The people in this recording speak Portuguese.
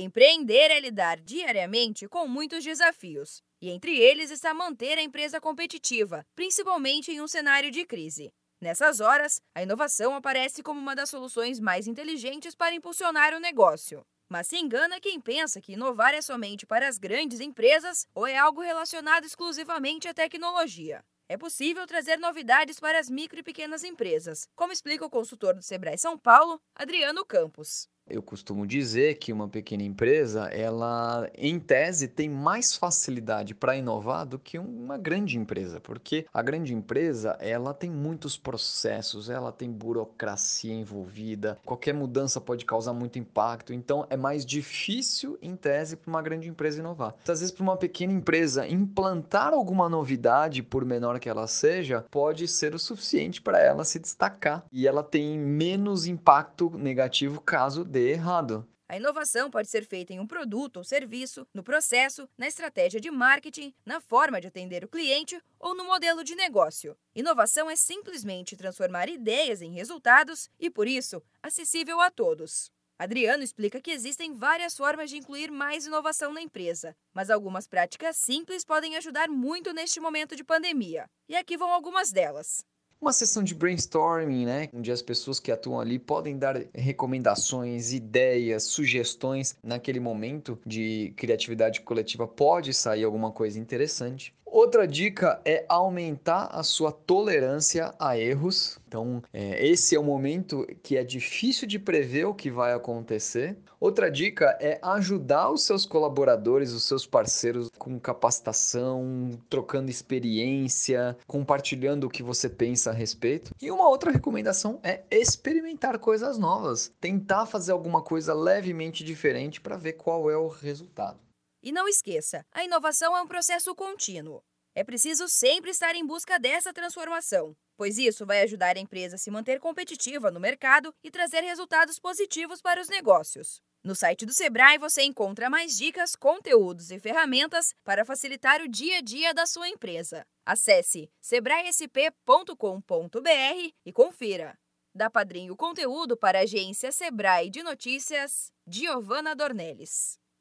Empreender é lidar diariamente com muitos desafios, e entre eles está manter a empresa competitiva, principalmente em um cenário de crise. Nessas horas, a inovação aparece como uma das soluções mais inteligentes para impulsionar o negócio. Mas se engana quem pensa que inovar é somente para as grandes empresas ou é algo relacionado exclusivamente à tecnologia. É possível trazer novidades para as micro e pequenas empresas, como explica o consultor do Sebrae São Paulo, Adriano Campos. Eu costumo dizer que uma pequena empresa, ela em tese tem mais facilidade para inovar do que uma grande empresa, porque a grande empresa, ela tem muitos processos, ela tem burocracia envolvida, qualquer mudança pode causar muito impacto, então é mais difícil em tese para uma grande empresa inovar. Às vezes para uma pequena empresa implantar alguma novidade, por menor que ela seja, pode ser o suficiente para ela se destacar e ela tem menos impacto negativo caso errado. A inovação pode ser feita em um produto ou serviço, no processo, na estratégia de marketing, na forma de atender o cliente ou no modelo de negócio. Inovação é simplesmente transformar ideias em resultados e, por isso, acessível a todos. Adriano explica que existem várias formas de incluir mais inovação na empresa, mas algumas práticas simples podem ajudar muito neste momento de pandemia. E aqui vão algumas delas uma sessão de brainstorming, né, onde as pessoas que atuam ali podem dar recomendações, ideias, sugestões. Naquele momento de criatividade coletiva pode sair alguma coisa interessante. Outra dica é aumentar a sua tolerância a erros. Então, é, esse é o momento que é difícil de prever o que vai acontecer. Outra dica é ajudar os seus colaboradores, os seus parceiros com capacitação, trocando experiência, compartilhando o que você pensa a respeito. E uma outra recomendação é experimentar coisas novas, tentar fazer alguma coisa levemente diferente para ver qual é o resultado. E não esqueça, a inovação é um processo contínuo. É preciso sempre estar em busca dessa transformação, pois isso vai ajudar a empresa a se manter competitiva no mercado e trazer resultados positivos para os negócios. No site do Sebrae você encontra mais dicas, conteúdos e ferramentas para facilitar o dia a dia da sua empresa. Acesse sebraesp.com.br e confira. Da Padrinho Conteúdo para a agência Sebrae de Notícias, Giovana Dornelles.